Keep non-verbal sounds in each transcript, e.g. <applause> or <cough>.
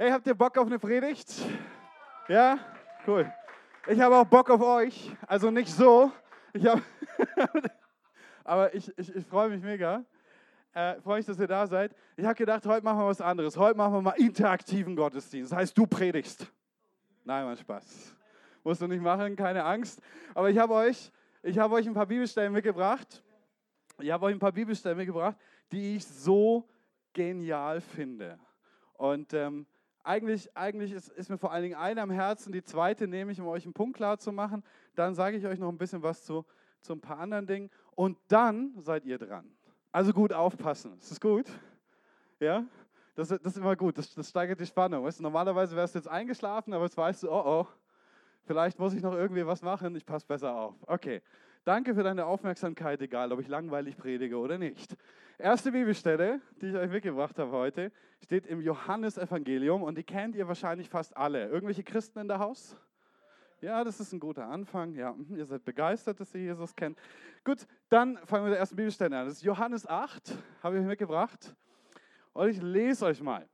Hey, habt ihr Bock auf eine Predigt? Ja? Cool. Ich habe auch Bock auf euch. Also nicht so. Ich hab <laughs> Aber ich, ich, ich freue mich mega. Äh, freue mich, dass ihr da seid. Ich habe gedacht, heute machen wir was anderes. Heute machen wir mal interaktiven Gottesdienst. Das heißt, du predigst. Nein, mein Spaß. Musst du nicht machen, keine Angst. Aber ich habe euch, habe euch ein paar Bibelstellen mitgebracht. Ich habe euch ein paar Bibelstellen mitgebracht, die ich so genial finde. Und ähm, eigentlich, eigentlich ist, ist, mir vor allen Dingen eine am Herzen, die zweite nehme ich, um euch einen Punkt klar zu machen. Dann sage ich euch noch ein bisschen was zu, zu ein paar anderen Dingen. Und dann seid ihr dran. Also gut aufpassen. Ist das gut? Ja? Das, das ist immer gut. Das, das steigert die Spannung. Weißt du, normalerweise wärst du jetzt eingeschlafen, aber jetzt weißt du, oh oh, vielleicht muss ich noch irgendwie was machen. Ich passe besser auf. Okay. Danke für deine Aufmerksamkeit, egal ob ich langweilig predige oder nicht. Erste Bibelstelle, die ich euch mitgebracht habe heute, steht im Johannesevangelium und die kennt ihr wahrscheinlich fast alle. Irgendwelche Christen in der Haus? Ja, das ist ein guter Anfang. Ja, mhm, ihr seid begeistert, dass ihr Jesus kennt. Gut, dann fangen wir mit der ersten Bibelstelle an. Das ist Johannes 8, habe ich euch mitgebracht. Und ich lese euch mal.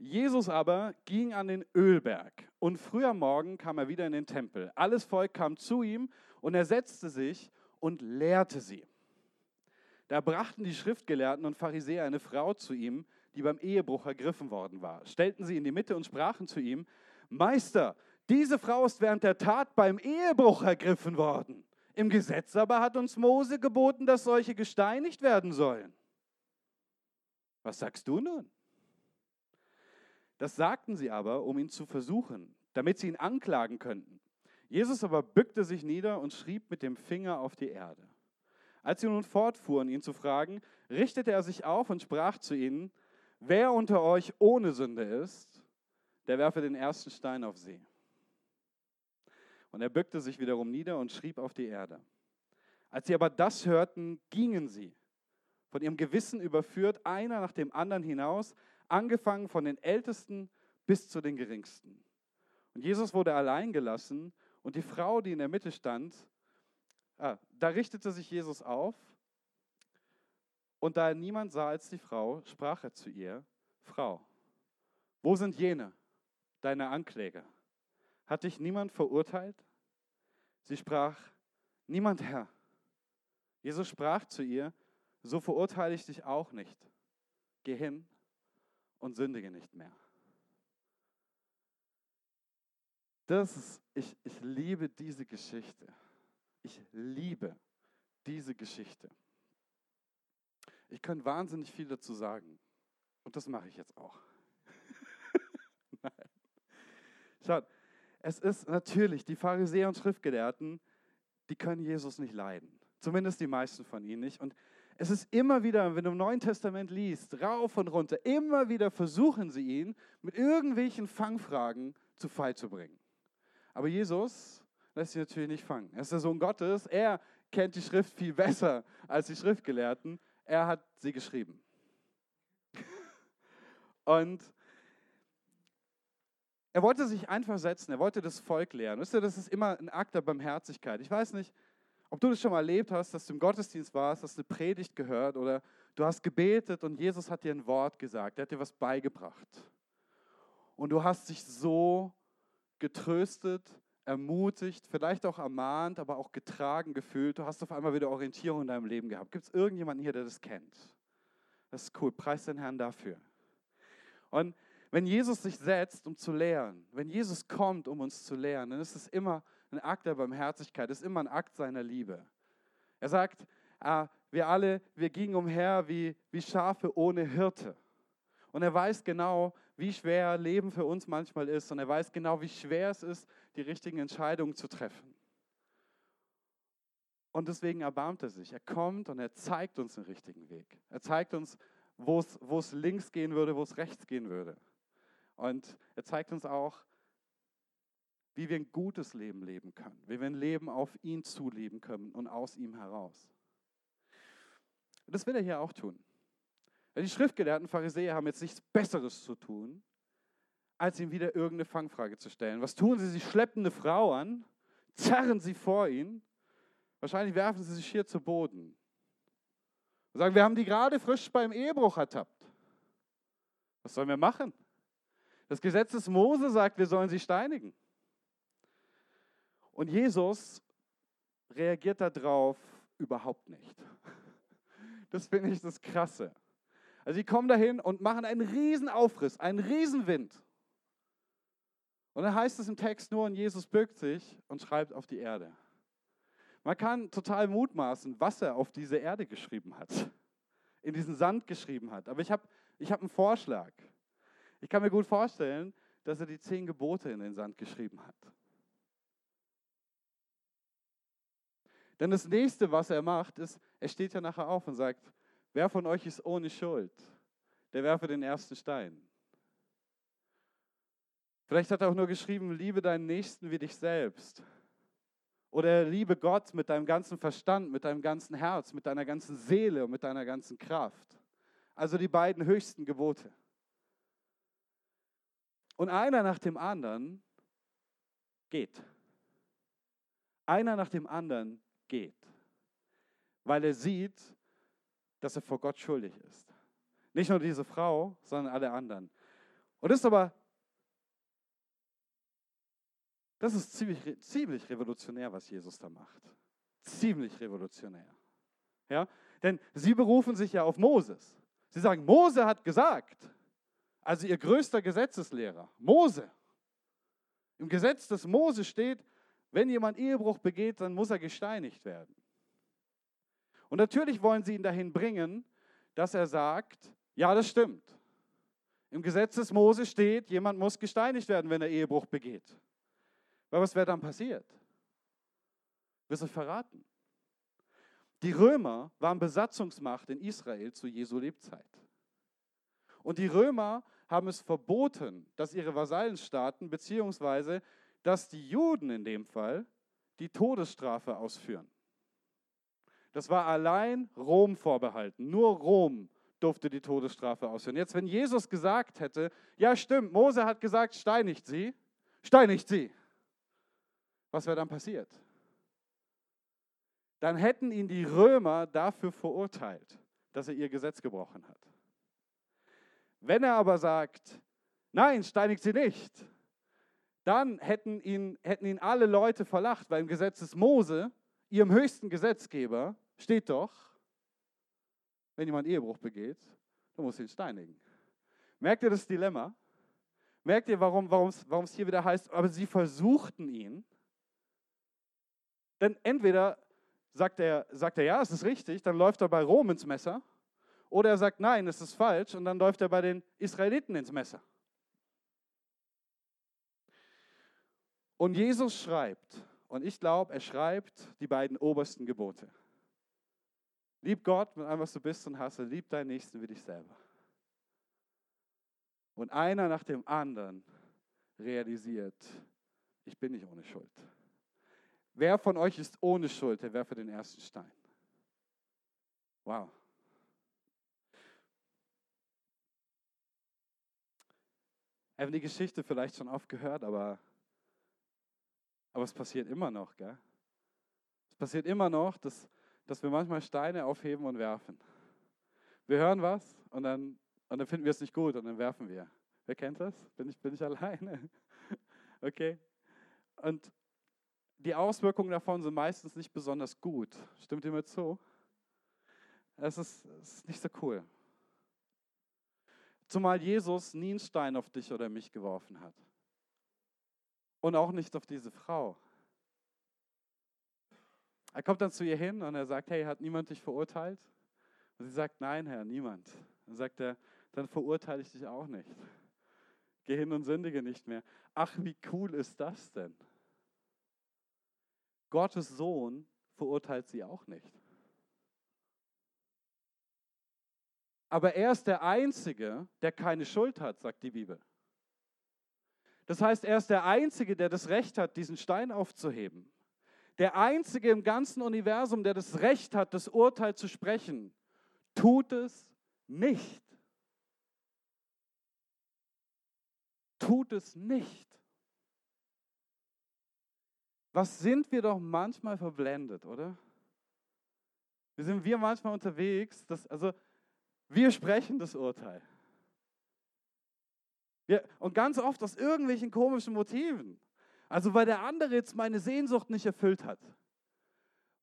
Jesus aber ging an den Ölberg und früh am Morgen kam er wieder in den Tempel. Alles Volk kam zu ihm und er setzte sich und lehrte sie. Da brachten die Schriftgelehrten und Pharisäer eine Frau zu ihm, die beim Ehebruch ergriffen worden war, stellten sie in die Mitte und sprachen zu ihm, Meister, diese Frau ist während der Tat beim Ehebruch ergriffen worden. Im Gesetz aber hat uns Mose geboten, dass solche gesteinigt werden sollen. Was sagst du nun? Das sagten sie aber, um ihn zu versuchen, damit sie ihn anklagen könnten. Jesus aber bückte sich nieder und schrieb mit dem Finger auf die Erde. Als sie nun fortfuhren, ihn zu fragen, richtete er sich auf und sprach zu ihnen, wer unter euch ohne Sünde ist, der werfe den ersten Stein auf sie. Und er bückte sich wiederum nieder und schrieb auf die Erde. Als sie aber das hörten, gingen sie, von ihrem Gewissen überführt, einer nach dem anderen hinaus, angefangen von den Ältesten bis zu den Geringsten. Und Jesus wurde allein gelassen und die Frau, die in der Mitte stand, Ah, da richtete sich Jesus auf und da er niemand sah als die Frau, sprach er zu ihr, Frau, wo sind jene, deine Ankläger? Hat dich niemand verurteilt? Sie sprach, niemand Herr. Jesus sprach zu ihr, so verurteile ich dich auch nicht. Geh hin und sündige nicht mehr. Das ist, ich, ich liebe diese Geschichte. Ich liebe diese Geschichte. Ich kann wahnsinnig viel dazu sagen. Und das mache ich jetzt auch. <laughs> Nein. Schaut, es ist natürlich, die Pharisäer und Schriftgelehrten, die können Jesus nicht leiden. Zumindest die meisten von ihnen nicht. Und es ist immer wieder, wenn du im Neuen Testament liest, rauf und runter, immer wieder versuchen sie ihn mit irgendwelchen Fangfragen zu Fall zu bringen. Aber Jesus lässt sich natürlich nicht fangen. Er ist der Sohn Gottes, er kennt die Schrift viel besser als die Schriftgelehrten. Er hat sie geschrieben. <laughs> Und er wollte sich einfach setzen, er wollte das Volk lehren. Wisst ihr, das ist immer ein Akt der Barmherzigkeit. Ich weiß nicht, ob du das schon mal erlebt hast, dass du im Gottesdienst warst, hast eine Predigt gehört oder du hast gebetet und Jesus hat dir ein Wort gesagt, er hat dir was beigebracht. Und du hast dich so getröstet, ermutigt, vielleicht auch ermahnt, aber auch getragen gefühlt. Du hast auf einmal wieder Orientierung in deinem Leben gehabt. Gibt es irgendjemanden hier, der das kennt? Das ist cool. Preis den Herrn dafür. Und wenn Jesus sich setzt, um zu lehren, wenn Jesus kommt, um uns zu lehren, dann ist es immer ein Akt der Barmherzigkeit, ist immer ein Akt seiner Liebe. Er sagt, ah, wir alle, wir gingen umher wie, wie Schafe ohne Hirte. Und er weiß genau, wie schwer Leben für uns manchmal ist. Und er weiß genau, wie schwer es ist, die richtigen Entscheidungen zu treffen. Und deswegen erbarmt er sich. Er kommt und er zeigt uns den richtigen Weg. Er zeigt uns, wo es links gehen würde, wo es rechts gehen würde. Und er zeigt uns auch, wie wir ein gutes Leben leben können, wie wir ein Leben auf ihn zuleben können und aus ihm heraus. Und das will er hier auch tun. Die schriftgelehrten Pharisäer haben jetzt nichts Besseres zu tun, als ihm wieder irgendeine Fangfrage zu stellen. Was tun sie? Sie schleppen eine Frau an, zerren sie vor ihn. Wahrscheinlich werfen sie sich hier zu Boden. Und sagen, wir haben die gerade frisch beim Ehebruch ertappt. Was sollen wir machen? Das Gesetz des Mose sagt, wir sollen sie steinigen. Und Jesus reagiert darauf überhaupt nicht. <laughs> Das finde ich das Krasse. Also sie kommen dahin und machen einen riesen Aufriss, einen riesen Wind. Und dann heißt es im Text nur, und Jesus bückt sich und schreibt auf die Erde. Man kann total mutmaßen, was er auf diese Erde geschrieben hat, <laughs> in diesen Sand geschrieben hat. Aber ich habe ich hab einen Vorschlag. Ich kann mir gut vorstellen, dass er die zehn Gebote in den Sand geschrieben hat. Denn das nächste, was er macht, ist, er steht ja nachher auf und sagt, wer von euch ist ohne Schuld? Der werfe den ersten Stein. Vielleicht hat er auch nur geschrieben, liebe deinen Nächsten wie dich selbst. Oder liebe Gott mit deinem ganzen Verstand, mit deinem ganzen Herz, mit deiner ganzen Seele und mit deiner ganzen Kraft. Also die beiden höchsten Gebote. Und einer nach dem anderen geht. Einer nach dem anderen geht. Weil er sieht, dass er vor Gott schuldig ist. Nicht nur diese Frau, sondern alle anderen. Und das ist aber das ist ziemlich, ziemlich revolutionär, was Jesus da macht. Ziemlich revolutionär. Ja? Denn sie berufen sich ja auf Moses. Sie sagen, Mose hat gesagt, also ihr größter Gesetzeslehrer, Mose. Im Gesetz des Mose steht, wenn jemand Ehebruch begeht, dann muss er gesteinigt werden. Und natürlich wollen sie ihn dahin bringen, dass er sagt, ja, das stimmt. Im Gesetz des Mose steht, jemand muss gesteinigt werden, wenn er Ehebruch begeht. Weil was wäre dann passiert? Wirst du verraten? Die Römer waren Besatzungsmacht in Israel zu Jesu Lebzeit. Und die Römer haben es verboten, dass ihre Vasallenstaaten, beziehungsweise dass die Juden in dem Fall, die Todesstrafe ausführen. Das war allein Rom vorbehalten. Nur Rom durfte die Todesstrafe ausführen. Jetzt, wenn Jesus gesagt hätte, ja stimmt, Mose hat gesagt, steinigt sie, steinigt sie. Was wäre dann passiert? Dann hätten ihn die Römer dafür verurteilt, dass er ihr Gesetz gebrochen hat. Wenn er aber sagt, nein, steinigt sie nicht, dann hätten ihn, hätten ihn alle Leute verlacht, weil im Gesetz des Mose, ihrem höchsten Gesetzgeber, steht doch, wenn jemand Ehebruch begeht, dann muss ihn steinigen. Merkt ihr das Dilemma? Merkt ihr, warum es hier wieder heißt, aber sie versuchten ihn? Denn entweder sagt er, sagt er, ja, es ist richtig, dann läuft er bei Rom ins Messer, oder er sagt, nein, es ist falsch, und dann läuft er bei den Israeliten ins Messer. Und Jesus schreibt, und ich glaube, er schreibt die beiden obersten Gebote. Lieb Gott mit allem, was du bist und hasse, lieb deinen Nächsten wie dich selber. Und einer nach dem anderen realisiert, ich bin nicht ohne Schuld. Wer von euch ist ohne Schuld, der werfe den ersten Stein. Wow. Wir haben die Geschichte vielleicht schon oft gehört, aber, aber es passiert immer noch. Gell? Es passiert immer noch, dass, dass wir manchmal Steine aufheben und werfen. Wir hören was und dann, und dann finden wir es nicht gut und dann werfen wir. Wer kennt das? Bin ich, bin ich <laughs> alleine? Okay. Und, die Auswirkungen davon sind meistens nicht besonders gut. Stimmt ihr mir zu? Es ist, es ist nicht so cool. Zumal Jesus nie einen Stein auf dich oder mich geworfen hat. Und auch nicht auf diese Frau. Er kommt dann zu ihr hin und er sagt, hey, hat niemand dich verurteilt? Und sie sagt, nein, Herr, niemand. Dann sagt er, dann verurteile ich dich auch nicht. Geh hin und sündige nicht mehr. Ach, wie cool ist das denn? Gottes Sohn verurteilt sie auch nicht. Aber er ist der Einzige, der keine Schuld hat, sagt die Bibel. Das heißt, er ist der Einzige, der das Recht hat, diesen Stein aufzuheben. Der Einzige im ganzen Universum, der das Recht hat, das Urteil zu sprechen, tut es nicht. Tut es nicht. Was sind wir doch manchmal verblendet, oder? Wie sind wir manchmal unterwegs, dass, also wir sprechen das Urteil. Wir, und ganz oft aus irgendwelchen komischen Motiven. Also weil der andere jetzt meine Sehnsucht nicht erfüllt hat.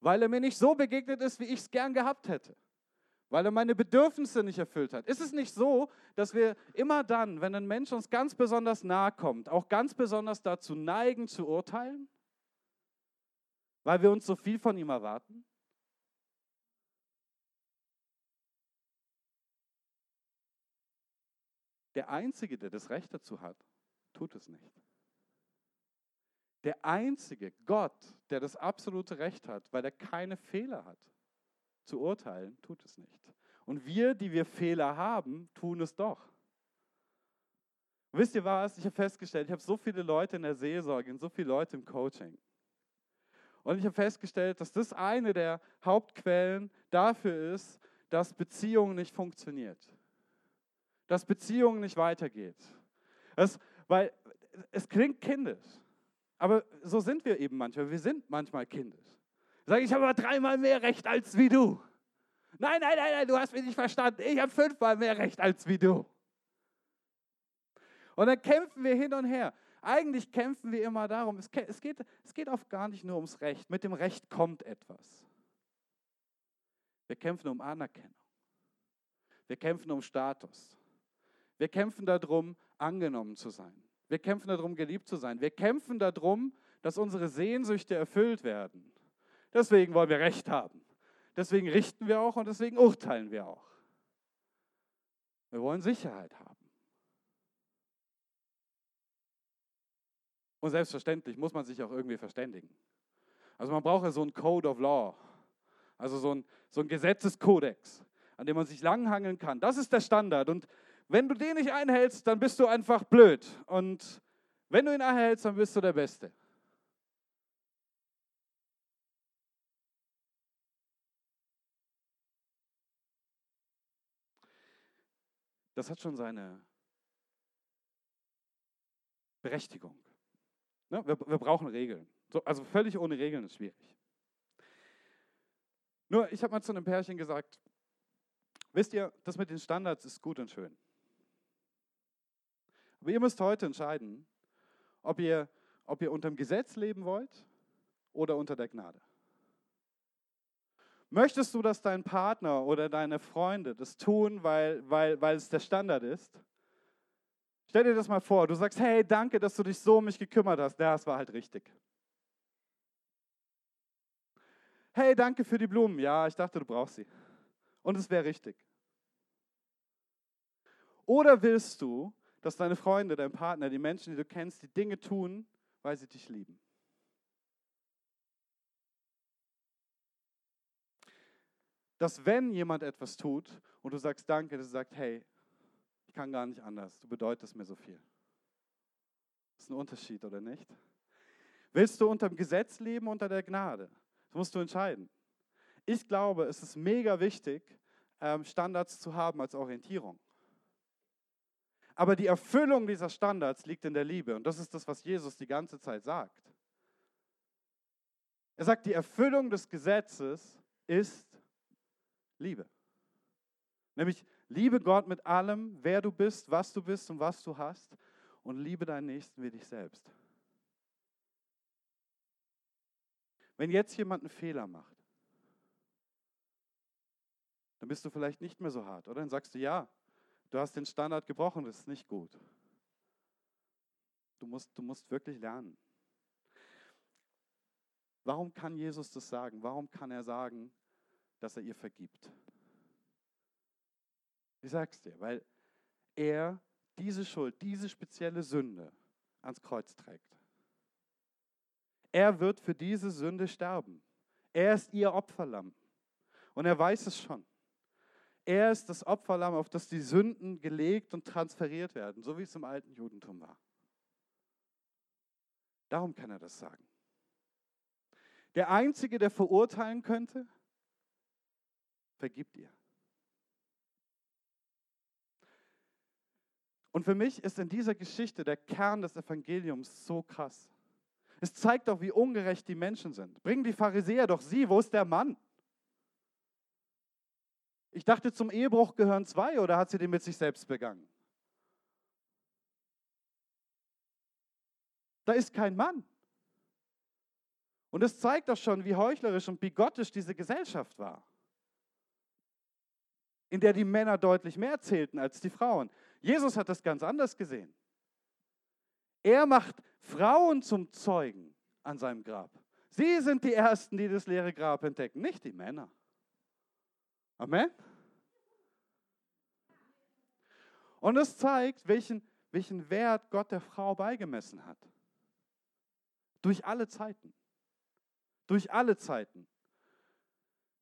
Weil er mir nicht so begegnet ist, wie ich es gern gehabt hätte. Weil er meine Bedürfnisse nicht erfüllt hat. Ist es nicht so, dass wir immer dann, wenn ein Mensch uns ganz besonders nahe kommt, auch ganz besonders dazu neigen zu urteilen? Weil wir uns so viel von ihm erwarten? Der Einzige, der das Recht dazu hat, tut es nicht. Der einzige Gott, der das absolute Recht hat, weil er keine Fehler hat, zu urteilen, tut es nicht. Und wir, die wir Fehler haben, tun es doch. Wisst ihr was? Ich habe festgestellt, ich habe so viele Leute in der Seelsorge und so viele Leute im Coaching. Und ich habe festgestellt, dass das eine der Hauptquellen dafür ist, dass Beziehung nicht funktioniert dass Beziehungen nicht weitergeht. Das, weil es klingt kindisch, aber so sind wir eben manchmal. Wir sind manchmal kindisch. Sag ich habe aber dreimal mehr Recht als wie du. Nein, nein, nein, nein, du hast mich nicht verstanden. Ich habe fünfmal mehr Recht als wie du. Und dann kämpfen wir hin und her. Eigentlich kämpfen wir immer darum, es geht, es geht oft gar nicht nur ums Recht. Mit dem Recht kommt etwas. Wir kämpfen um Anerkennung. Wir kämpfen um Status. Wir kämpfen darum, angenommen zu sein. Wir kämpfen darum, geliebt zu sein. Wir kämpfen darum, dass unsere Sehnsüchte erfüllt werden. Deswegen wollen wir Recht haben. Deswegen richten wir auch und deswegen urteilen wir auch. Wir wollen Sicherheit haben. Und selbstverständlich muss man sich auch irgendwie verständigen. Also man braucht ja so einen Code of Law, also so ein, so ein Gesetzeskodex, an dem man sich langhangeln kann. Das ist der Standard. Und wenn du den nicht einhältst, dann bist du einfach blöd. Und wenn du ihn einhältst, dann bist du der Beste. Das hat schon seine Berechtigung. Ne? Wir, wir, brauchen Regeln. So, also völlig ohne Regeln ist schwierig. Nur, ich habe mal zu einem Pärchen gesagt, wisst ihr, das mit den Standards ist gut und schön. Aber ihr müsst heute entscheiden, ob ihr, ob ihr unter dem Gesetz leben wollt oder unter der Gnade. Möchtest du, dass dein Partner oder deine Freunde das tun, weil, weil, weil es der Standard ist? Stell dir das mal vor, du sagst, hey, danke, dass du dich so um mich gekümmert hast. Ja, das war halt richtig. Hey, danke für die Blumen. Ja, ich dachte, du brauchst sie. Und es wäre richtig. Oder willst du, dass deine Freunde, dein Partner, die Menschen, die du kennst, die Dinge tun, weil sie dich lieben. Dass wenn jemand etwas tut und du sagst Danke, dass er sagt, hey, ich kann gar nicht anders, du bedeutest mir so viel. Das ist ein Unterschied, oder nicht? Willst du unter dem Gesetz leben, unter der Gnade? Das musst du entscheiden. Ich glaube, es ist mega wichtig, ähm, Standards zu haben als Orientierung. Aber die Erfüllung dieser Standards liegt in der Liebe. Und das ist das, was Jesus die ganze Zeit sagt. Er sagt, die Erfüllung des Gesetzes ist Liebe. Nämlich liebe Gott mit allem, wer du bist, was du bist und was du hast. Und liebe deinen Nächsten wie dich selbst. Wenn jetzt jemand einen Fehler macht, dann bist du vielleicht nicht mehr so hart, oder? Dann sagst du, ja, Du hast den Standard gebrochen, das ist nicht gut. Du musst, du musst wirklich lernen. Warum kann Jesus das sagen? Warum kann er sagen, dass er ihr vergibt? Ich sag's dir, weil er diese Schuld, diese spezielle Sünde ans Kreuz trägt. Er wird für diese Sünde sterben. Er ist ihr Opferlamm. Und er weiß es schon. Er ist das Opferlamm, auf das die Sünden gelegt und transferiert werden, so wie es im alten Judentum war. Darum kann er das sagen. Der Einzige, der verurteilen könnte, vergibt ihr. Und für mich ist in dieser Geschichte der Kern des Evangeliums so krass. Es zeigt auch, wie ungerecht die Menschen sind. Bringen die Pharisäer doch sie, wo ist der Mann? Ich dachte, zum Ehebruch gehören zwei oder hat sie den mit sich selbst begangen? da ist kein Mann. Und es zeigt doch schon, wie heuchlerisch und bigottisch diese Gesellschaft war, in der die Männer deutlich mehr zählten als die Frauen. Jesus hat das ganz anders gesehen. Er macht Frauen zum Zeugen an seinem Grab. Sie sind die Ersten, die das leere Grab entdecken, nicht die Männer. Amen. Und es zeigt, welchen, welchen Wert Gott der Frau beigemessen hat. Durch alle Zeiten. Durch alle Zeiten.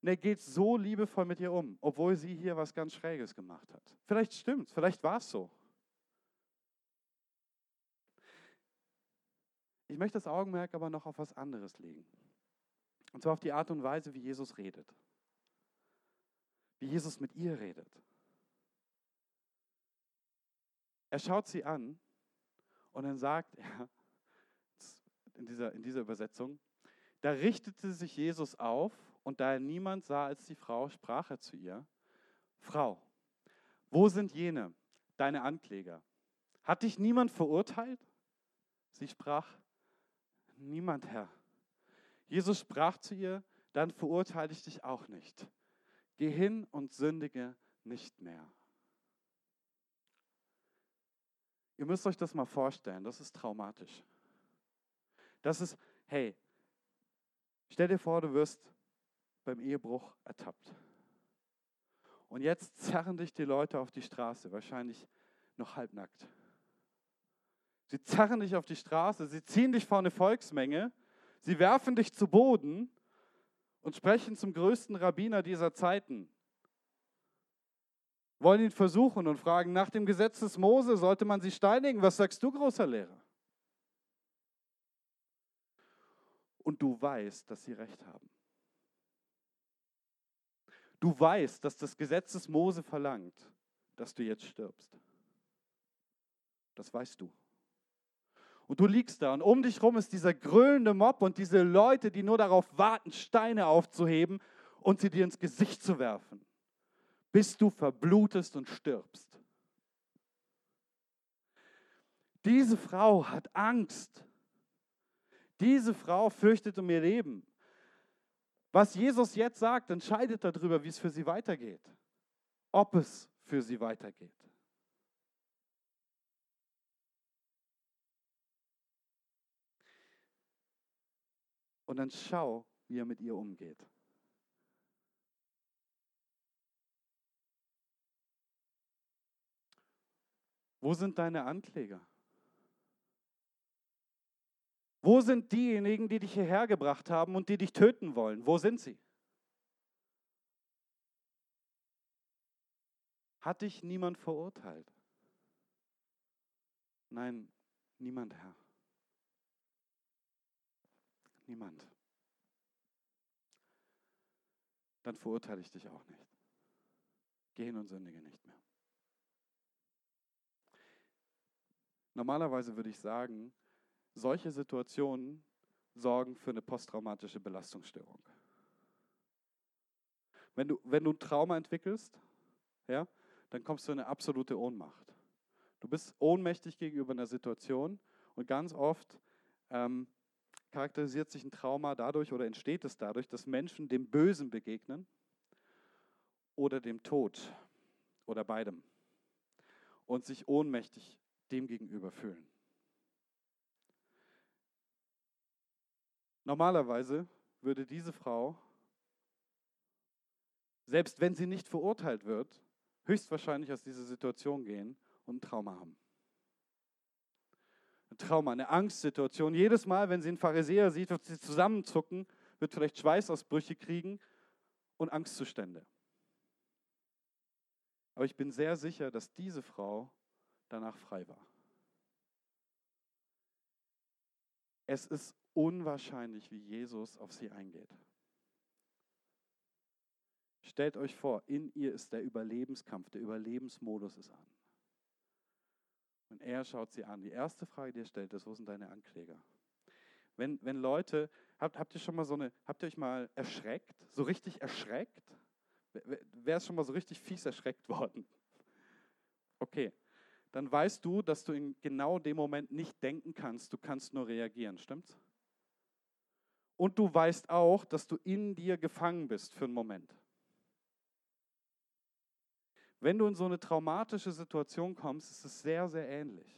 Und er geht so liebevoll mit ihr um, obwohl sie hier was ganz Schräges gemacht hat. Vielleicht stimmt, vielleicht war es so. Ich möchte das Augenmerk aber noch auf was anderes legen. Und zwar auf die Art und Weise, wie Jesus redet. Wie Jesus mit ihr redet. Er schaut sie an und dann sagt er, <laughs> in dieser, in dieser Übersetzung, da richtete sich Jesus auf und da er niemand sah als die Frau, sprach er zu ihr, Frau, wo sind jene, deine Ankläger? Hat dich niemand verurteilt? Sie sprach, niemand, Herr. Jesus sprach zu ihr, dann verurteile ich dich auch nicht. Geh hin und sündige nicht mehr. Ihr müsst euch das mal vorstellen, das ist traumatisch. Das ist, hey, stell dir vor, du wirst beim Ehebruch ertappt. Und jetzt zerren dich die Leute auf die Straße, wahrscheinlich noch halbnackt. Sie zerren dich auf die Straße, sie ziehen dich vor eine Volksmenge, sie werfen dich zu Boden und sprechen zum größten Rabbiner dieser Zeiten. Wollen ihn versuchen und fragen, nach dem Gesetz des Mose sollte man sie steinigen. Was sagst du, großer Lehrer? Und du weißt, dass sie recht haben. Du weißt, dass das Gesetz des Mose verlangt, dass du jetzt stirbst. Das weißt du. Und du liegst da und um dich herum ist dieser grölende Mob und diese Leute, die nur darauf warten, Steine aufzuheben und sie dir ins Gesicht zu werfen, bis du verblutest und stirbst. Diese Frau hat Angst. Diese Frau fürchtet um ihr Leben. Was Jesus jetzt sagt, entscheidet darüber, wie es für sie weitergeht. Ob es für sie weitergeht. Und dann schau, wie er mit ihr umgeht. Wo sind deine Ankläger? Wo sind diejenigen, die dich hierher gebracht haben und die dich töten wollen? Wo sind sie? Hat dich niemand verurteilt? Nein, niemand, Herr. Niemand. Dann verurteile ich dich auch nicht. Geh hin und sündige nicht mehr. Normalerweise würde ich sagen, solche Situationen sorgen für eine posttraumatische Belastungsstörung. Wenn du, wenn du ein Trauma entwickelst, ja, dann kommst du in eine absolute Ohnmacht. Du bist ohnmächtig gegenüber einer Situation und ganz oft ähm, charakterisiert sich ein Trauma dadurch oder entsteht es dadurch, dass Menschen dem Bösen begegnen oder dem Tod oder beidem und sich ohnmächtig dem gegenüber fühlen. Normalerweise würde diese Frau, selbst wenn sie nicht verurteilt wird, höchstwahrscheinlich aus dieser Situation gehen und ein Trauma haben ein Trauma, eine Angstsituation. Jedes Mal, wenn sie einen Pharisäer sieht, wird sie zusammenzucken, wird vielleicht Schweißausbrüche kriegen und Angstzustände. Aber ich bin sehr sicher, dass diese Frau danach frei war. Es ist unwahrscheinlich, wie Jesus auf sie eingeht. Stellt euch vor, in ihr ist der Überlebenskampf, der Überlebensmodus ist an. Und er schaut sie an. Die erste Frage, die er stellt, ist, wo sind deine Ankläger? Wenn, wenn Leute, habt, habt ihr schon mal so eine, habt ihr euch mal erschreckt? So richtig erschreckt? Wer ist schon mal so richtig fies erschreckt <laughs> worden? Okay, dann weißt du, dass du in genau dem Moment nicht denken kannst, du kannst nur reagieren, stimmt's? Und du weißt auch, dass du in dir gefangen bist für einen Moment. Wenn du in so eine traumatische Situation kommst, ist es sehr, sehr ähnlich.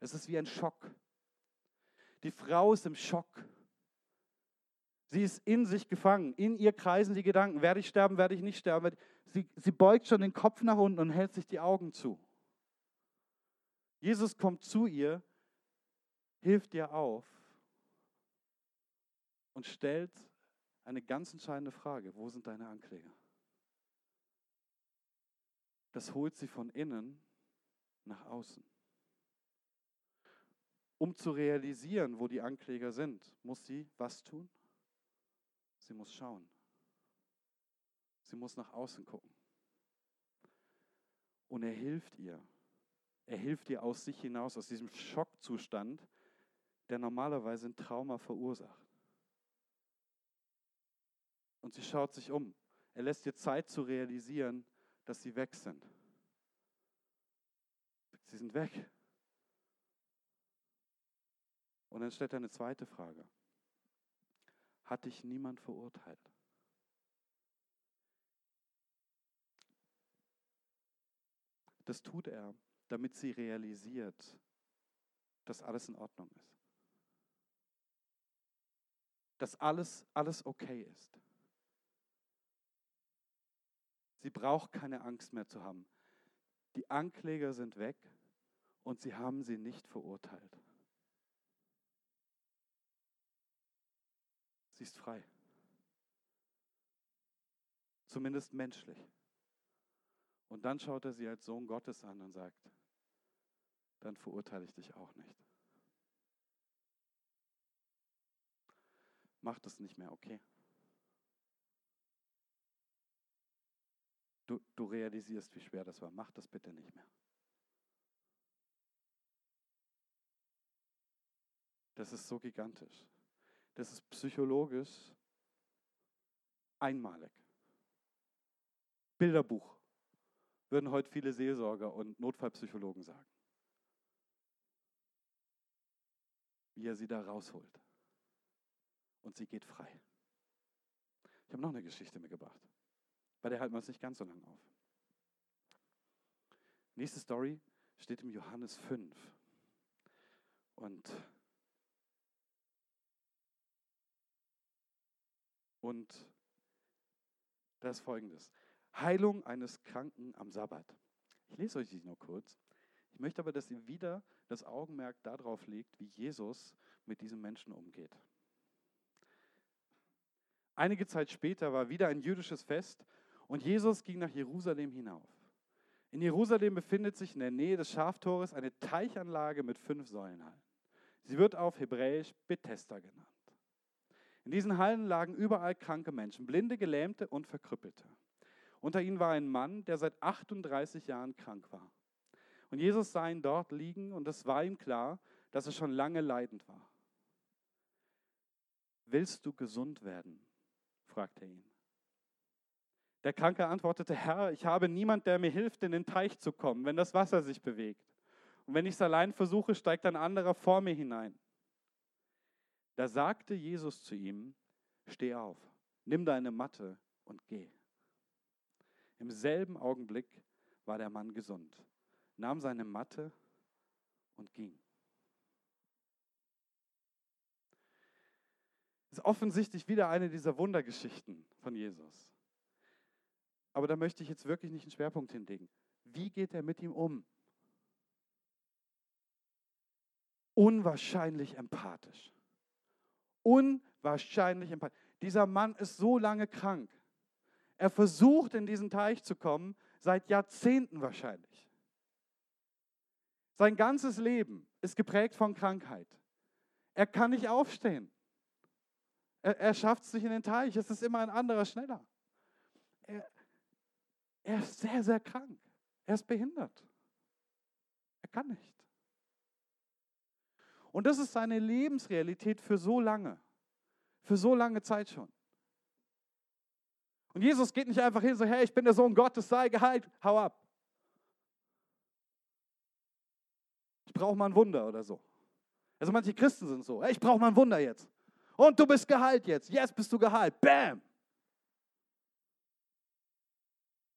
Es ist wie ein Schock. Die Frau ist im Schock. Sie ist in sich gefangen. In ihr kreisen die Gedanken. Werde ich sterben, werde ich nicht sterben? Sie, sie beugt schon den Kopf nach unten und hält sich die Augen zu. Jesus kommt zu ihr, hilft ihr auf und stellt eine ganz entscheidende Frage. Wo sind deine Ankläger? Das holt sie von innen nach außen. Um zu realisieren, wo die Ankläger sind, muss sie was tun? Sie muss schauen. Sie muss nach außen gucken. Und er hilft ihr. Er hilft ihr aus sich hinaus, aus diesem Schockzustand, der normalerweise ein Trauma verursacht. Und sie schaut sich um. Er lässt ihr Zeit zu realisieren, dass sie weg sind. Sie sind weg. Und dann stellt er eine zweite Frage. Hat dich niemand verurteilt? Das tut er, damit sie realisiert, dass alles in Ordnung ist. Dass alles, alles okay ist. Sie braucht keine Angst mehr zu haben. Die Ankläger sind weg und sie haben sie nicht verurteilt. Sie ist frei. Zumindest menschlich. Und dann schaut er sie als Sohn Gottes an und sagt, dann verurteile ich dich auch nicht. Mach das nicht mehr, okay? Du, du realisierst, wie schwer das war. Mach das bitte nicht mehr. Das ist so gigantisch. Das ist psychologisch einmalig. Bilderbuch, würden heute viele Seelsorger und Notfallpsychologen sagen. Wie er sie da rausholt. Und sie geht frei. Ich habe noch eine Geschichte mitgebracht. Bei der halten wir uns nicht ganz so lange auf. Nächste Story steht im Johannes 5. Und, und das ist folgendes. Heilung eines Kranken am Sabbat. Ich lese euch die nur kurz. Ich möchte aber, dass ihr wieder das Augenmerk darauf legt, wie Jesus mit diesem Menschen umgeht. Einige Zeit später war wieder ein jüdisches Fest und Jesus ging nach Jerusalem hinauf. In Jerusalem befindet sich in der Nähe des Schaftores eine Teichanlage mit fünf Säulenhallen. Sie wird auf Hebräisch Bethesda genannt. In diesen Hallen lagen überall kranke Menschen, Blinde, Gelähmte und Verkrüppelte. Unter ihnen war ein Mann, der seit 38 Jahren krank war. Und Jesus sah ihn dort liegen und es war ihm klar, dass er schon lange leidend war. Willst du gesund werden? fragte er ihn. Der Kranke antwortete, Herr, ich habe niemand, der mir hilft, in den Teich zu kommen, wenn das Wasser sich bewegt. Und wenn ich es allein versuche, steigt ein anderer vor mir hinein. Da sagte Jesus zu ihm, steh auf, nimm deine Matte und geh. Im selben Augenblick war der Mann gesund, nahm seine Matte und ging. Das ist offensichtlich wieder eine dieser Wundergeschichten von Jesus. Aber da möchte ich jetzt wirklich nicht einen Schwerpunkt hinlegen. Wie geht er mit ihm um? Unwahrscheinlich empathisch. Unwahrscheinlich empathisch. Dieser Mann ist so lange krank. Er versucht, in diesen Teich zu kommen, seit Jahrzehnten wahrscheinlich. Sein ganzes Leben ist geprägt von Krankheit. Er kann nicht aufstehen. Er, er schafft es nicht in den Teich. Es ist immer ein anderer schneller. Er, er ist sehr, sehr krank. Er ist behindert. Er kann nicht. Und das ist seine Lebensrealität für so lange. Für so lange Zeit schon. Und Jesus geht nicht einfach hin, so, hey, ich bin der Sohn Gottes, sei geheilt, hau ab. Brauche mal ein Wunder oder so. Also manche Christen sind so, ich brauche mal ein Wunder jetzt. Und du bist geheilt jetzt. Jetzt bist du geheilt. Bam.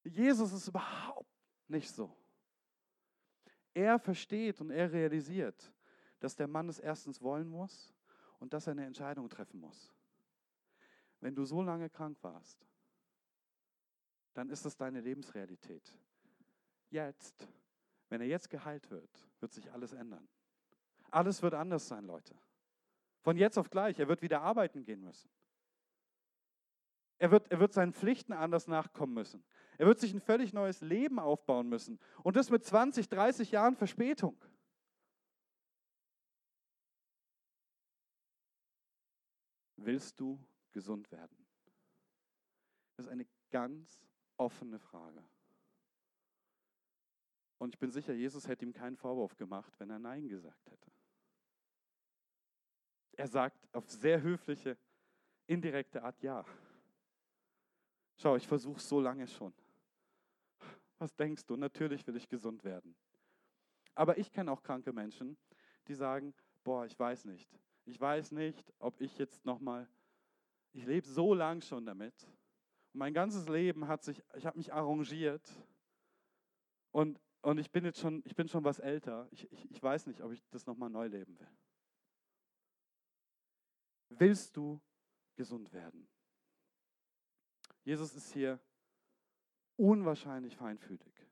Jesus ist überhaupt nicht so. Er versteht und er realisiert, dass der Mann es erstens wollen muss und dass er eine Entscheidung treffen muss. Wenn du so lange krank warst, dann ist es deine Lebensrealität. Jetzt, wenn er jetzt geheilt wird, wird sich alles ändern. Alles wird anders sein, Leute. Von jetzt auf gleich. Er wird wieder arbeiten gehen müssen. Er wird, er wird seinen Pflichten anders nachkommen müssen. Er wird sich ein völlig neues Leben aufbauen müssen. Und das mit 20, 30 Jahren Verspätung. Willst du gesund werden? Das ist eine ganz offene Frage. Und ich bin sicher, Jesus hätte ihm keinen Vorwurf gemacht, wenn er Nein gesagt hätte. Er sagt auf sehr höfliche, indirekte Art Ja. Schau, ich versuche so lange schon. Was denkst du? Natürlich will ich gesund werden. Aber ich kenne auch kranke Menschen, die sagen, boah, ich weiß nicht. Ich weiß nicht, ob ich jetzt nochmal, ich lebe so lang schon damit. Und mein ganzes Leben hat sich, ich habe mich arrangiert. Und, und ich bin jetzt schon, ich bin schon was älter. Ich, ich, ich weiß nicht, ob ich das nochmal neu leben will. Willst du gesund werden? Jesus ist hier unwahrscheinlich feinfühlig.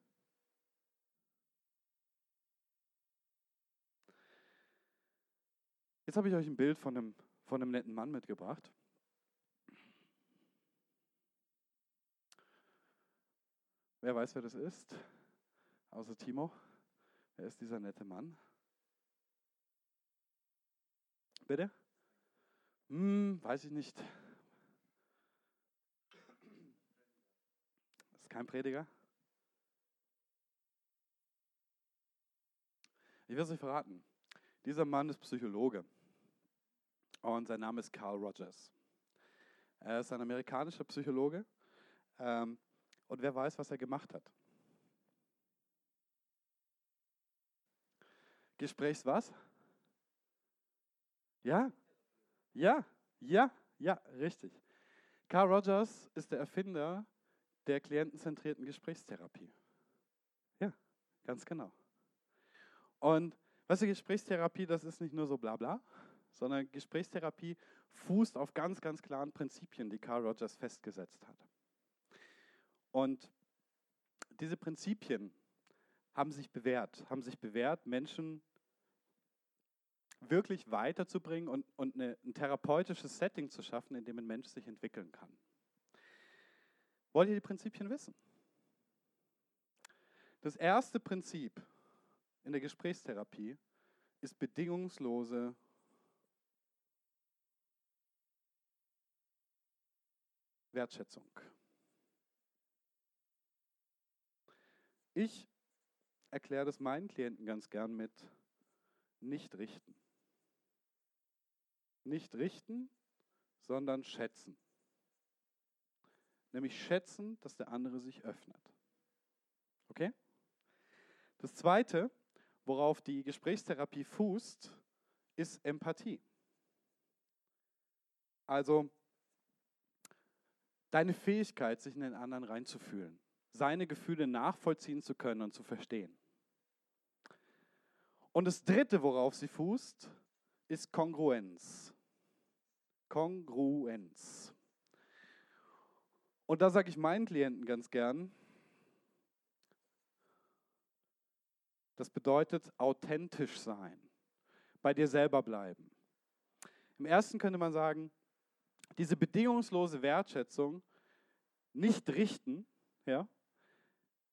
Jetzt habe ich euch ein Bild von einem, von einem netten Mann mitgebracht. Wer weiß, wer das ist? Außer Timo. Wer ist dieser nette Mann? Bitte? Hm, weiß ich nicht. Ist kein Prediger? Ich will es euch verraten. Dieser Mann ist Psychologe und sein Name ist Carl Rogers. Er ist ein amerikanischer Psychologe ähm, und wer weiß, was er gemacht hat. Gesprächs was? Ja? Ja, ja, ja, richtig. Carl Rogers ist der Erfinder der klientenzentrierten Gesprächstherapie. Ja, ganz genau. Und weißt du, Gesprächstherapie, das ist nicht nur so bla bla, sondern Gesprächstherapie fußt auf ganz, ganz klaren Prinzipien, die Carl Rogers festgesetzt hat. Und diese Prinzipien haben sich bewährt, haben sich bewährt, Menschen wirklich weiterzubringen und, und eine, ein therapeutisches Setting zu schaffen, in dem ein Mensch sich entwickeln kann. Wollt ihr die Prinzipien wissen? Das erste Prinzip in der Gesprächstherapie ist bedingungslose Wertschätzung. Ich erkläre das meinen Klienten ganz gern mit nicht richten. Nicht richten, sondern schätzen nämlich schätzen, dass der andere sich öffnet. Okay? Das Zweite, worauf die Gesprächstherapie fußt, ist Empathie. Also deine Fähigkeit, sich in den anderen reinzufühlen, seine Gefühle nachvollziehen zu können und zu verstehen. Und das Dritte, worauf sie fußt, ist Kongruenz. Kongruenz. Und da sage ich meinen Klienten ganz gern, das bedeutet authentisch sein, bei dir selber bleiben. Im ersten könnte man sagen, diese bedingungslose Wertschätzung nicht richten, ja,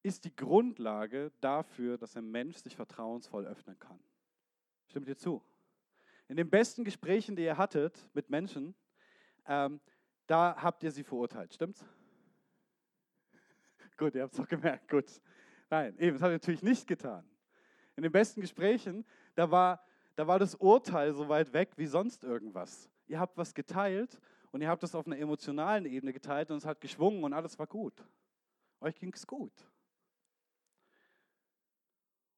ist die Grundlage dafür, dass ein Mensch sich vertrauensvoll öffnen kann. Stimmt ihr zu? In den besten Gesprächen, die ihr hattet mit Menschen, ähm, da habt ihr sie verurteilt, stimmt's? <laughs> Gut, ihr habt es doch gemerkt. Gut. Nein, eben, das hat er natürlich nicht getan. In den besten Gesprächen, da war, da war das Urteil so weit weg wie sonst irgendwas. Ihr habt was geteilt und ihr habt das auf einer emotionalen Ebene geteilt und es hat geschwungen und alles war gut. Euch ging es gut.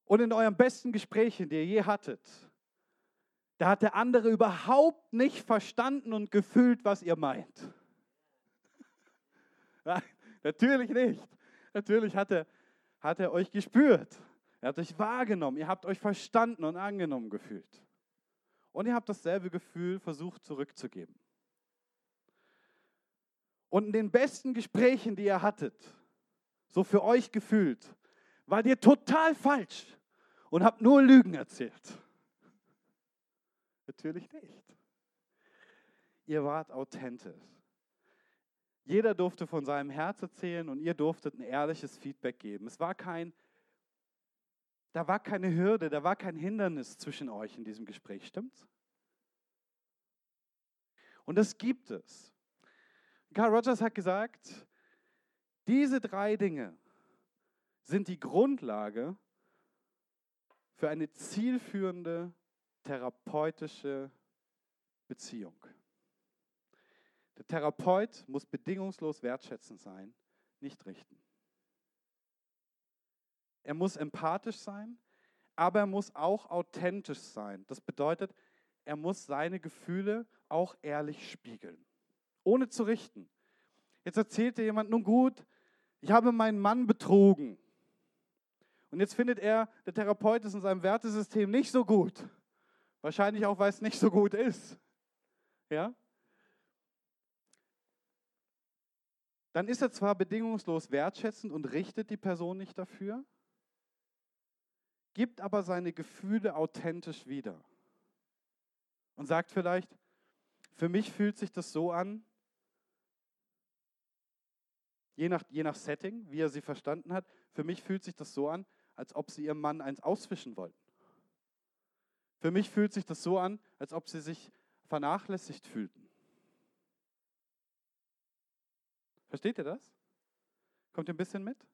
Und in euren besten Gesprächen, die ihr je hattet, da hat der andere überhaupt nicht verstanden und gefühlt, was ihr meint. <laughs> Nein, natürlich nicht. Natürlich hat er, hat er euch gespürt. Er hat euch wahrgenommen. Ihr habt euch verstanden und angenommen gefühlt. Und ihr habt dasselbe Gefühl versucht zurückzugeben. Und in den besten Gesprächen, die ihr hattet, so für euch gefühlt, wart ihr total falsch und habt nur Lügen erzählt. Natürlich nicht. Ihr wart authentisch. Jeder durfte von seinem Herz erzählen und ihr durftet ein ehrliches Feedback geben. Es war kein, da war keine Hürde, da war kein Hindernis zwischen euch in diesem Gespräch, stimmt's? Und das gibt es. Carl Rogers hat gesagt, diese drei Dinge sind die Grundlage für eine zielführende therapeutische Beziehung. Der Therapeut muss bedingungslos wertschätzend sein, nicht richten. Er muss empathisch sein, aber er muss auch authentisch sein. Das bedeutet, er muss seine Gefühle auch ehrlich spiegeln, ohne zu richten. Jetzt erzählt dir jemand, nun gut, ich habe meinen Mann betrogen. Und jetzt findet er, der Therapeut ist in seinem Wertesystem nicht so gut. Wahrscheinlich auch, weil es nicht so gut ist. Ja? Dann ist er zwar bedingungslos wertschätzend und richtet die Person nicht dafür, gibt aber seine Gefühle authentisch wieder und sagt vielleicht, für mich fühlt sich das so an, je nach, je nach Setting, wie er sie verstanden hat, für mich fühlt sich das so an, als ob sie ihrem Mann eins auswischen wollten. Für mich fühlt sich das so an, als ob sie sich vernachlässigt fühlten. Versteht ihr das? Kommt ihr ein bisschen mit?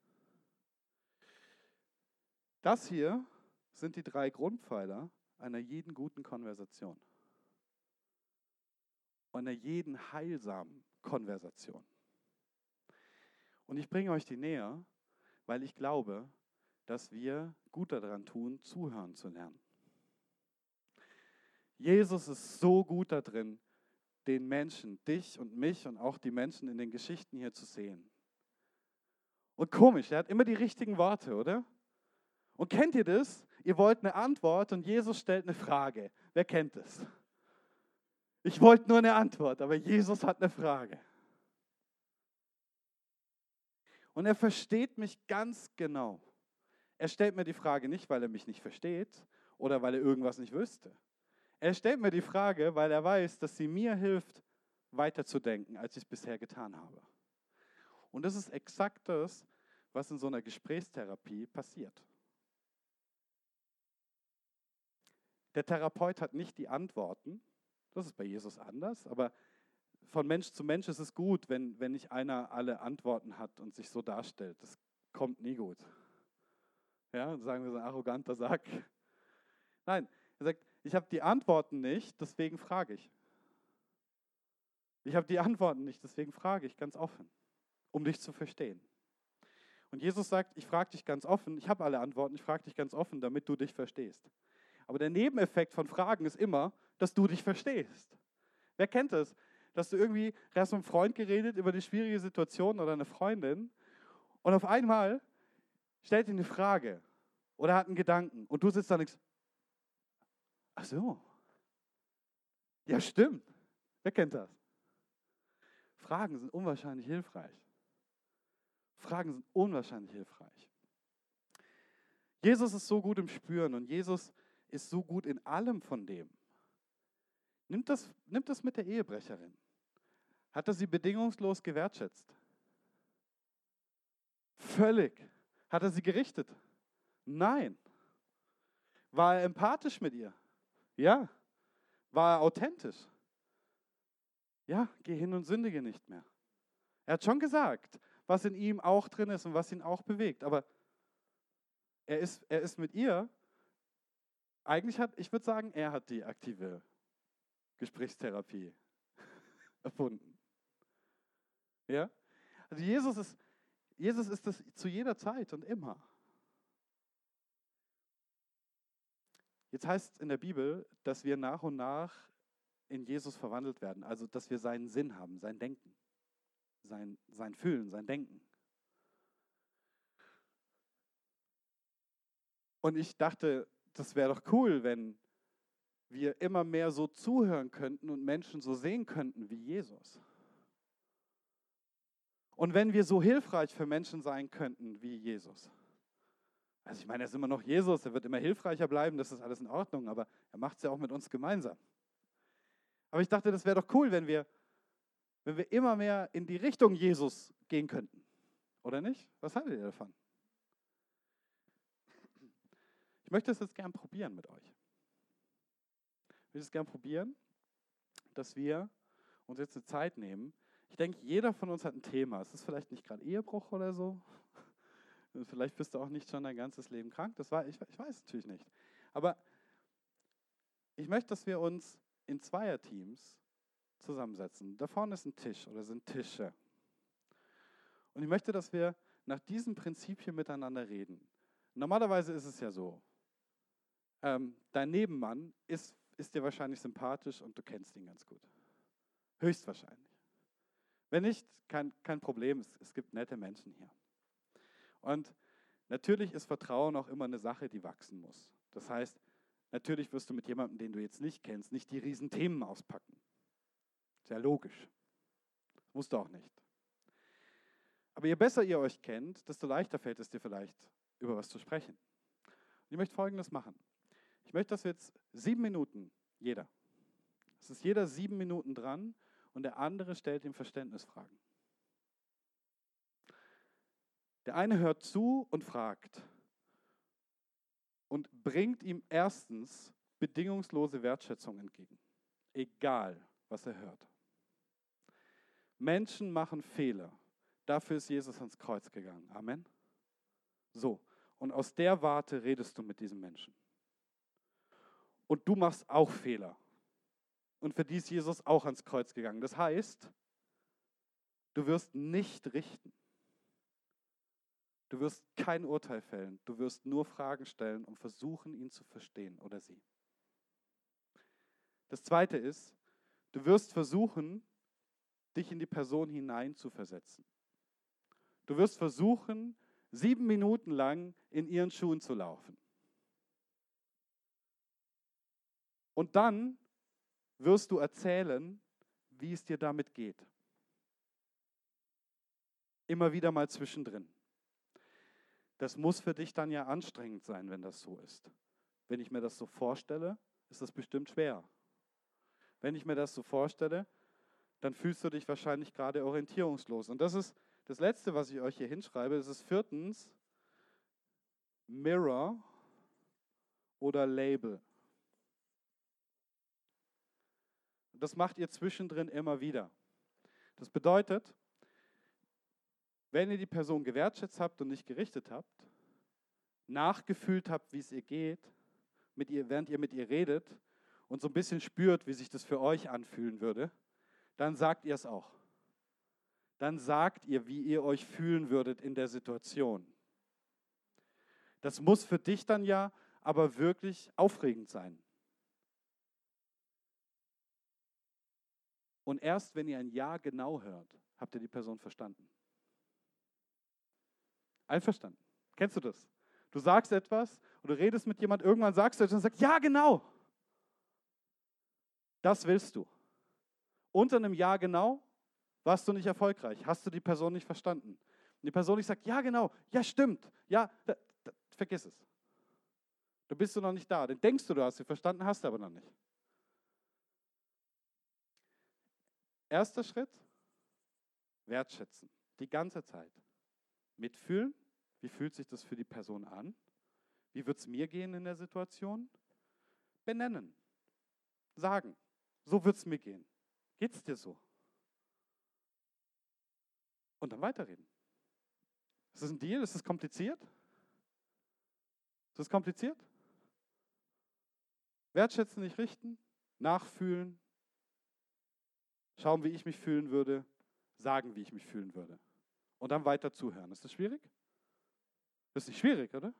Das hier sind die drei Grundpfeiler einer jeden guten Konversation. Einer jeden heilsamen Konversation. Und ich bringe euch die näher, weil ich glaube, dass wir gut daran tun, zuhören zu lernen. Jesus ist so gut darin, den Menschen, dich und mich und auch die Menschen in den Geschichten hier zu sehen. Und komisch, er hat immer die richtigen Worte, oder? Und kennt ihr das? Ihr wollt eine Antwort und Jesus stellt eine Frage. Wer kennt das? Ich wollte nur eine Antwort, aber Jesus hat eine Frage. Und er versteht mich ganz genau. Er stellt mir die Frage nicht, weil er mich nicht versteht oder weil er irgendwas nicht wüsste. Er stellt mir die Frage, weil er weiß, dass sie mir hilft, weiterzudenken, als ich es bisher getan habe. Und das ist exakt das, was in so einer Gesprächstherapie passiert. Der Therapeut hat nicht die Antworten, das ist bei Jesus anders, aber von Mensch zu Mensch ist es gut, wenn, wenn nicht einer alle Antworten hat und sich so darstellt. Das kommt nie gut. Ja, sagen wir so ein arroganter Sack. Nein, er sagt, ich habe die Antworten nicht, deswegen frage ich. Ich habe die Antworten nicht, deswegen frage ich ganz offen, um dich zu verstehen. Und Jesus sagt, ich frage dich ganz offen, ich habe alle Antworten, ich frage dich ganz offen, damit du dich verstehst. Aber der Nebeneffekt von Fragen ist immer, dass du dich verstehst. Wer kennt das? Dass du irgendwie, du hast mit einem Freund geredet über eine schwierige Situation oder eine Freundin und auf einmal stellt ihn eine Frage oder hat einen Gedanken und du sitzt da nichts. Ach so. Ja, stimmt. Wer kennt das? Fragen sind unwahrscheinlich hilfreich. Fragen sind unwahrscheinlich hilfreich. Jesus ist so gut im Spüren und Jesus ist so gut in allem von dem. Nimmt das, nimmt das mit der Ehebrecherin. Hat er sie bedingungslos gewertschätzt? Völlig. Hat er sie gerichtet? Nein. War er empathisch mit ihr? Ja. War er authentisch? Ja, geh hin und sündige nicht mehr. Er hat schon gesagt, was in ihm auch drin ist und was ihn auch bewegt. Aber er ist, er ist mit ihr, eigentlich hat, ich würde sagen, er hat die aktive Gesprächstherapie <laughs> erfunden. Ja? Also Jesus ist, Jesus ist das zu jeder Zeit und immer. Jetzt heißt es in der Bibel, dass wir nach und nach in Jesus verwandelt werden, also dass wir seinen Sinn haben, sein Denken, sein, sein Fühlen, sein Denken. Und ich dachte, das wäre doch cool, wenn wir immer mehr so zuhören könnten und Menschen so sehen könnten wie Jesus. Und wenn wir so hilfreich für Menschen sein könnten wie Jesus. Also ich meine, er ist immer noch Jesus, er wird immer hilfreicher bleiben, das ist alles in Ordnung, aber er macht es ja auch mit uns gemeinsam. Aber ich dachte, das wäre doch cool, wenn wir, wenn wir immer mehr in die Richtung Jesus gehen könnten. Oder nicht? Was haltet ihr davon? Ich möchte es jetzt gern probieren mit euch. Ich will es gern probieren, dass wir uns jetzt eine Zeit nehmen. Ich denke, jeder von uns hat ein Thema. Es ist vielleicht nicht gerade Ehebruch oder so. Vielleicht bist du auch nicht schon dein ganzes Leben krank. Das war, ich, ich weiß natürlich nicht. Aber ich möchte, dass wir uns in Zweierteams zusammensetzen. Da vorne ist ein Tisch oder sind Tische. Und ich möchte, dass wir nach diesem Prinzip hier miteinander reden. Normalerweise ist es ja so, ähm, dein Nebenmann ist, ist dir wahrscheinlich sympathisch und du kennst ihn ganz gut. Höchstwahrscheinlich. Wenn nicht, kein, kein Problem, es, es gibt nette Menschen hier. Und natürlich ist Vertrauen auch immer eine Sache, die wachsen muss. Das heißt, natürlich wirst du mit jemandem, den du jetzt nicht kennst, nicht die riesen Themen auspacken. Sehr logisch. Das musst du auch nicht. Aber je besser ihr euch kennt, desto leichter fällt es dir vielleicht, über was zu sprechen. Und ich möchte Folgendes machen. Ich möchte, dass wir jetzt sieben Minuten, jeder, es ist jeder sieben Minuten dran und der andere stellt ihm Verständnisfragen. Der eine hört zu und fragt und bringt ihm erstens bedingungslose Wertschätzung entgegen, egal was er hört. Menschen machen Fehler. Dafür ist Jesus ans Kreuz gegangen. Amen. So, und aus der Warte redest du mit diesem Menschen. Und du machst auch Fehler. Und für die ist Jesus auch ans Kreuz gegangen. Das heißt, du wirst nicht richten. Du wirst kein Urteil fällen. Du wirst nur Fragen stellen und versuchen, ihn zu verstehen oder sie. Das Zweite ist, du wirst versuchen, dich in die Person hineinzuversetzen. Du wirst versuchen, sieben Minuten lang in ihren Schuhen zu laufen. Und dann wirst du erzählen, wie es dir damit geht. Immer wieder mal zwischendrin. Das muss für dich dann ja anstrengend sein, wenn das so ist. Wenn ich mir das so vorstelle, ist das bestimmt schwer. Wenn ich mir das so vorstelle, dann fühlst du dich wahrscheinlich gerade orientierungslos. Und das ist das Letzte, was ich euch hier hinschreibe. Das ist viertens Mirror oder Label. Das macht ihr zwischendrin immer wieder. Das bedeutet, wenn ihr die Person gewertschätzt habt und nicht gerichtet habt, nachgefühlt habt, wie es ihr geht, mit ihr, während ihr mit ihr redet und so ein bisschen spürt, wie sich das für euch anfühlen würde, dann sagt ihr es auch. Dann sagt ihr, wie ihr euch fühlen würdet in der Situation. Das muss für dich dann ja aber wirklich aufregend sein. Und erst wenn ihr ein Ja genau hört, habt ihr die Person verstanden. Einverstanden. Kennst du das? Du sagst etwas und du redest mit jemand, irgendwann sagst du etwas und sagst, ja, genau. Das willst du. Unter einem Ja, genau warst du nicht erfolgreich, hast du die Person nicht verstanden. Und die Person nicht sagt, ja, genau, ja, stimmt, ja, da, da, vergiss es. Du bist du noch nicht da. Dann denkst du, du hast sie verstanden, hast du aber noch nicht. Erster Schritt, wertschätzen. Die ganze Zeit. Mitfühlen, wie fühlt sich das für die Person an? Wie wird es mir gehen in der Situation? Benennen, sagen, so wird es mir gehen. Geht es dir so? Und dann weiterreden. Ist das ein Deal? Ist das kompliziert? Ist das kompliziert? Wertschätzen, nicht richten, nachfühlen, schauen, wie ich mich fühlen würde, sagen, wie ich mich fühlen würde und dann weiter zuhören. Ist das schwierig? Das ist nicht schwierig, oder?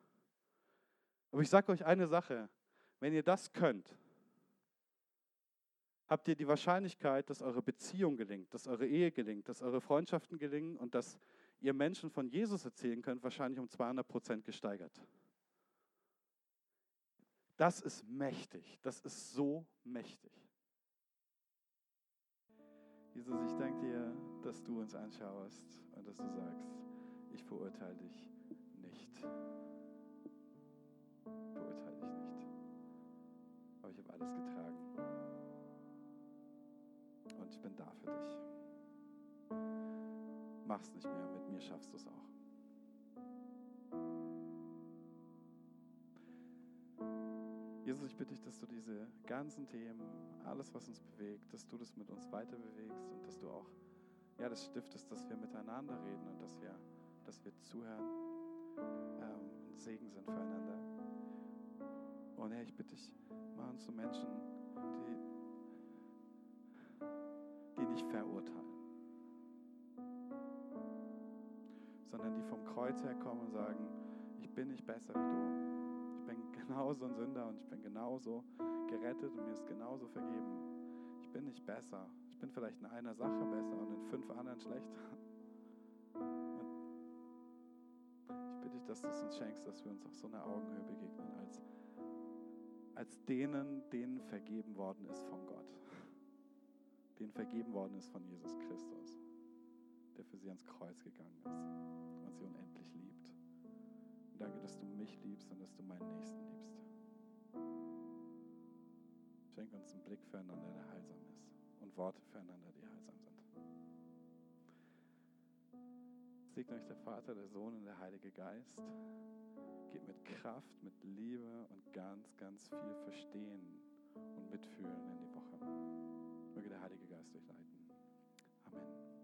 Aber ich sage euch eine Sache. Wenn ihr das könnt, habt ihr die Wahrscheinlichkeit, dass eure Beziehung gelingt, dass eure Ehe gelingt, dass eure Freundschaften gelingen und dass ihr Menschen von Jesus erzählen könnt, wahrscheinlich um 200 Prozent gesteigert. Das ist mächtig. Das ist so mächtig. Jesus, ich danke dir, dass du uns anschaust und dass du sagst, ich verurteile dich nicht. Verurteile dich nicht. Aber ich habe alles getragen. Und ich bin da für dich. Mach's nicht mehr, mit mir schaffst du es auch. Jesus, ich bitte dich, dass du diese ganzen Themen, alles, was uns bewegt, dass du das mit uns weiter bewegst und dass du auch ja, das stiftest, dass wir miteinander reden und dass wir, dass wir zuhören ähm, und Segen sind füreinander. Und Herr, ich bitte dich, mach uns zu Menschen, die, die nicht verurteilen, sondern die vom Kreuz her kommen und sagen, ich bin nicht besser wie du bin <laughs> genauso ein Sünder und ich bin genauso gerettet und mir ist genauso vergeben. Ich bin nicht besser. Ich bin vielleicht in einer Sache besser und in fünf anderen schlechter. Ich bitte dich, dass du es uns schenkst, dass wir uns auf so einer Augenhöhe begegnen, als, als denen, denen vergeben worden ist von Gott. Denen vergeben worden ist von Jesus Christus, der für sie ans Kreuz gegangen ist und sie unendlich liebt. Und danke, dass du mich liebst und dass du meinen Nächsten liebst. Schenk uns einen Blick füreinander, der heilsam ist. Und Worte füreinander, die heilsam sind. Segne euch der Vater, der Sohn und der Heilige Geist. Geht mit Kraft, mit Liebe und ganz, ganz viel Verstehen und Mitfühlen in die Woche. Möge der Heilige Geist euch leiten.